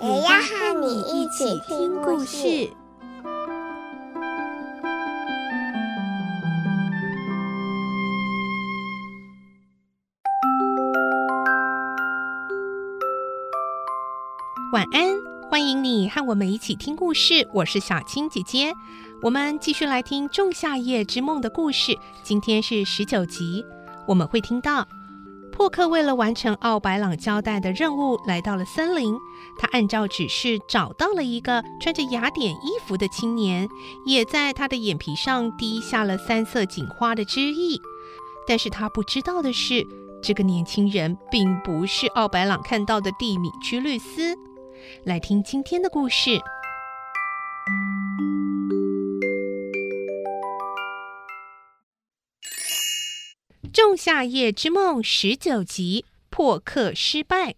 也要和你一起听故事。晚安，欢迎你和我们一起听故事。我是小青姐姐，我们继续来听《仲夏夜之梦》的故事。今天是十九集，我们会听到珀克为了完成奥白朗交代的任务，来到了森林。他按照指示找到了一个穿着雅典衣服的青年，也在他的眼皮上滴下了三色堇花的汁液。但是他不知道的是，这个年轻人并不是奥白朗看到的蒂米居律斯。来听今天的故事，《仲夏夜之梦》十九集：破克失败。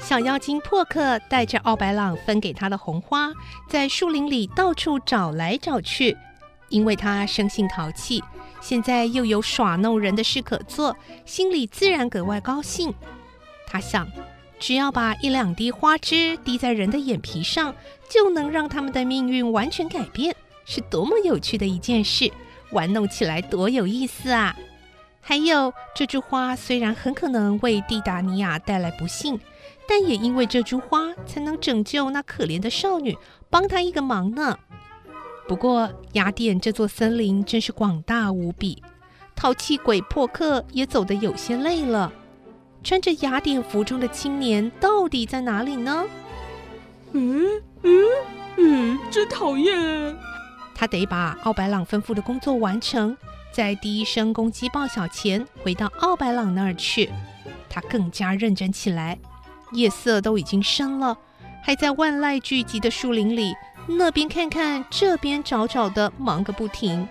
小妖精破克带着奥白朗分给他的红花，在树林里到处找来找去，因为他生性淘气。现在又有耍弄人的事可做，心里自然格外高兴。他想，只要把一两滴花汁滴在人的眼皮上，就能让他们的命运完全改变，是多么有趣的一件事！玩弄起来多有意思啊！还有，这株花虽然很可能为蒂达尼亚带来不幸，但也因为这株花才能拯救那可怜的少女，帮她一个忙呢。不过，雅典这座森林真是广大无比，淘气鬼珀克也走得有些累了。穿着雅典服装的青年到底在哪里呢？嗯嗯嗯，真讨厌！他得把奥白朗吩咐的工作完成，在第一声公鸡报晓前回到奥白朗那儿去。他更加认真起来。夜色都已经深了，还在万籁俱寂的树林里。那边看看，这边找找的，忙个不停。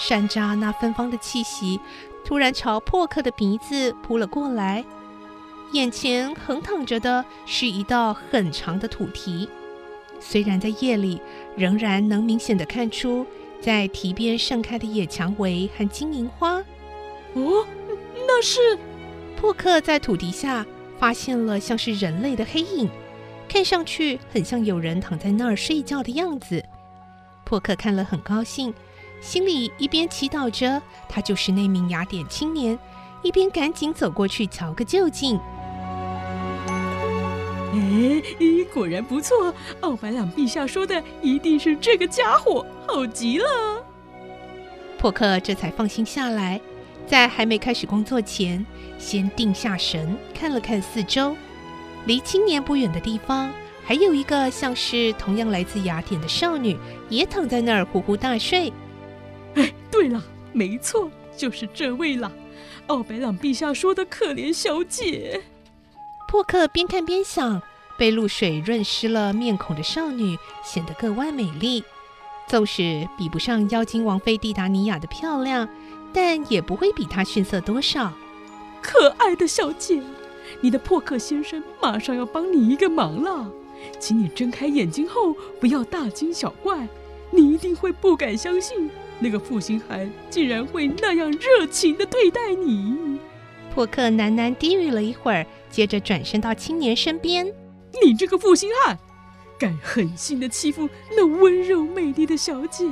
山楂那芬芳的气息突然朝破克的鼻子扑了过来，眼前横躺着的是一道很长的土堤，虽然在夜里，仍然能明显的看出在堤边盛开的野蔷薇和金银花。哦，那是。破克在土堤下发现了像是人类的黑影，看上去很像有人躺在那儿睡觉的样子。破克看了很高兴，心里一边祈祷着他就是那名雅典青年，一边赶紧走过去瞧个究竟。哎，果然不错，奥白朗陛下说的一定是这个家伙，好极了。珀克这才放心下来。在还没开始工作前，先定下神，看了看四周，离青年不远的地方，还有一个像是同样来自雅典的少女，也躺在那儿呼呼大睡。哎，对了，没错，就是这位了，奥白朗陛下说的可怜小姐。破克边看边想，被露水润湿了面孔的少女，显得格外美丽，纵使比不上妖精王妃蒂达尼亚的漂亮。但也不会比她逊色多少。可爱的小姐，你的破克先生马上要帮你一个忙了，请你睁开眼睛后不要大惊小怪。你一定会不敢相信，那个负心汉竟然会那样热情地对待你。破克喃喃低语了一会儿，接着转身到青年身边：“你这个负心汉，敢狠心地欺负那温柔美丽的小姐，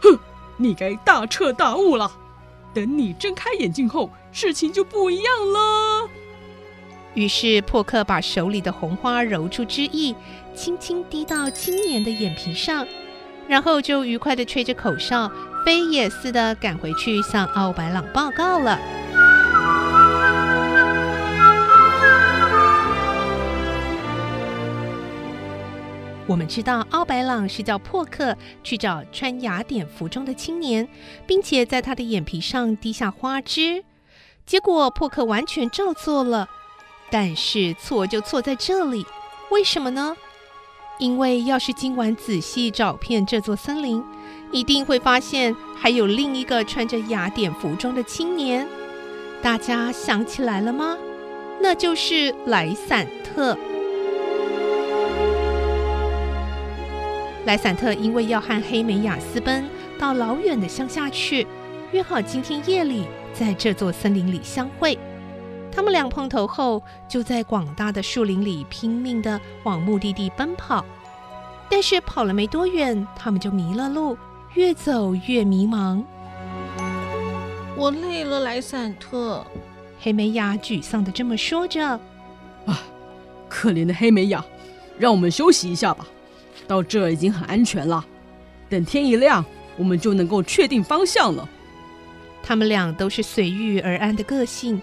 哼，你该大彻大悟了。”等你睁开眼睛后，事情就不一样了。于是破克把手里的红花揉出汁液，轻轻滴到青年的眼皮上，然后就愉快地吹着口哨，飞也似的赶回去向奥白朗报告了。我们知道奥白朗是叫珀克去找穿雅典服装的青年，并且在他的眼皮上滴下花汁，结果珀克完全照做了。但是错就错在这里，为什么呢？因为要是今晚仔细找遍这座森林，一定会发现还有另一个穿着雅典服装的青年。大家想起来了吗？那就是莱散特。莱散特因为要和黑美雅私奔到老远的乡下去，约好今天夜里在这座森林里相会。他们俩碰头后，就在广大的树林里拼命地往目的地奔跑。但是跑了没多远，他们就迷了路，越走越迷茫。我累了，莱散特。黑美雅沮丧地这么说着。啊，可怜的黑美雅，让我们休息一下吧。到这儿已经很安全了，等天一亮，我们就能够确定方向了。他们俩都是随遇而安的个性，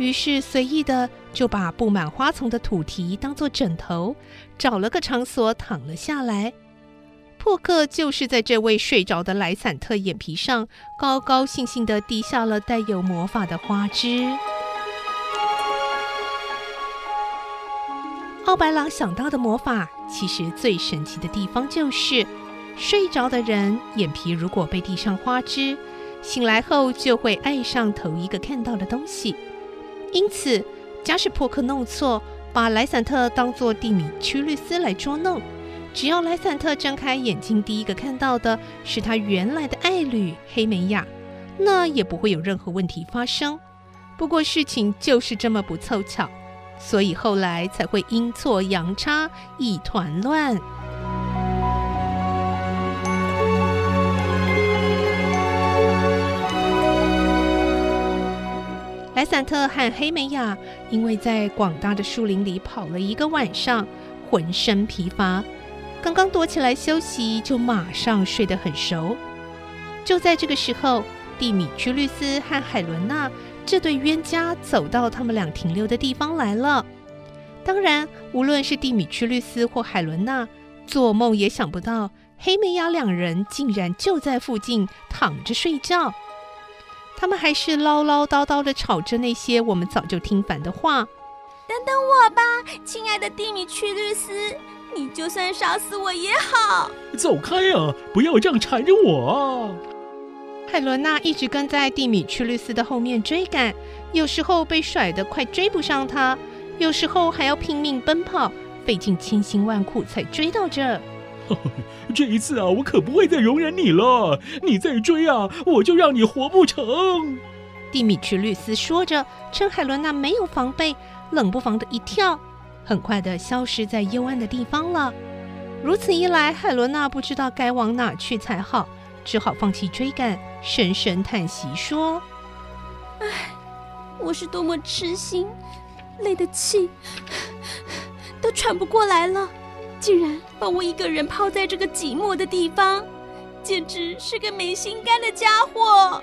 于是随意的就把布满花丛的土堤当做枕头，找了个场所躺了下来。珀克就是在这位睡着的莱散特眼皮上，高高兴兴地滴下了带有魔法的花汁。奥白朗想到的魔法，其实最神奇的地方就是，睡着的人眼皮如果被滴上花汁，醒来后就会爱上头一个看到的东西。因此，假使珀克弄错，把莱散特当作蒂米屈律斯来捉弄，只要莱散特睁开眼睛，第一个看到的是他原来的爱侣黑美亚，那也不会有任何问题发生。不过事情就是这么不凑巧。所以后来才会阴错阳差，一团乱。莱散特和黑美雅因为在广大的树林里跑了一个晚上，浑身疲乏，刚刚躲起来休息，就马上睡得很熟。就在这个时候，蒂米屈律斯和海伦娜。这对冤家走到他们俩停留的地方来了。当然，无论是蒂米屈律斯或海伦娜，做梦也想不到黑美雅两人竟然就在附近躺着睡觉。他们还是唠唠叨叨的吵着那些我们早就听烦的话。等等我吧，亲爱的蒂米屈律师，你就算杀死我也好。走开啊！不要这样缠着我啊！海伦娜一直跟在蒂米屈律师的后面追赶，有时候被甩得快追不上他，有时候还要拼命奔跑，费尽千辛万苦才追到这。这一次啊，我可不会再容忍你了！你再追啊，我就让你活不成！蒂米奇律斯说着，趁海伦娜没有防备，冷不防的一跳，很快的消失在幽暗的地方了。如此一来，海伦娜不知道该往哪去才好。只好放弃追赶，深深叹息说：“唉，我是多么痴心，累的气都喘不过来了，竟然把我一个人抛在这个寂寞的地方，简直是个没心肝的家伙。”